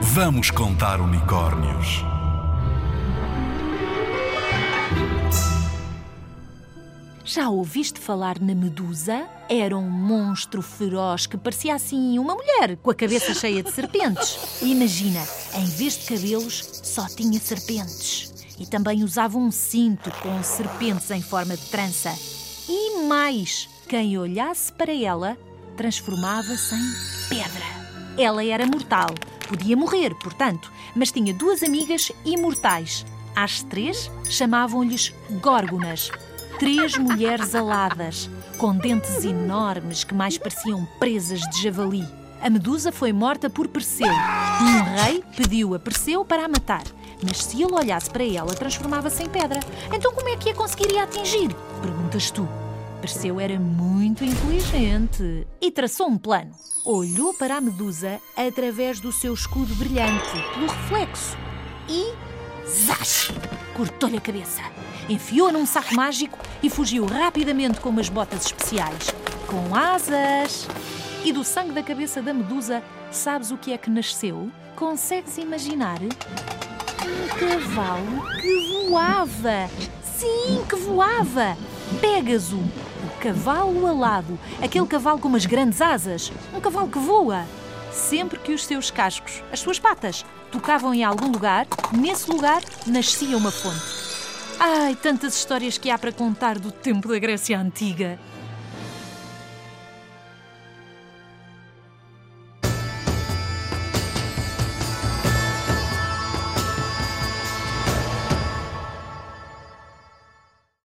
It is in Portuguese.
Vamos contar unicórnios. Já ouviste falar na Medusa? Era um monstro feroz que parecia assim uma mulher com a cabeça cheia de serpentes. Imagina, em vez de cabelos, só tinha serpentes. E também usava um cinto com serpentes em forma de trança. E mais, quem olhasse para ela transformava-se em pedra. Ela era mortal, podia morrer, portanto, mas tinha duas amigas imortais. Às três chamavam-lhes Górgonas, três mulheres aladas, com dentes enormes que mais pareciam presas de javali. A Medusa foi morta por Perseu. Um rei pediu a Perseu para a matar, mas se ele olhasse para ela, transformava-se em pedra. Então como é que a conseguiria atingir? Perguntas tu. Perseu era muito inteligente e traçou um plano. Olhou para a Medusa através do seu escudo brilhante, pelo reflexo, e. Zás! Cortou-lhe a cabeça. Enfiou-a num saco mágico e fugiu rapidamente com umas botas especiais, com asas. E do sangue da cabeça da Medusa, sabes o que é que nasceu? Consegues imaginar? Um cavalo que voava! Sim, que voava! Pégaso, cavalo alado, aquele cavalo com umas grandes asas, um cavalo que voa. Sempre que os seus cascos, as suas patas, tocavam em algum lugar, nesse lugar nascia uma fonte. Ai, tantas histórias que há para contar do tempo da Grécia Antiga!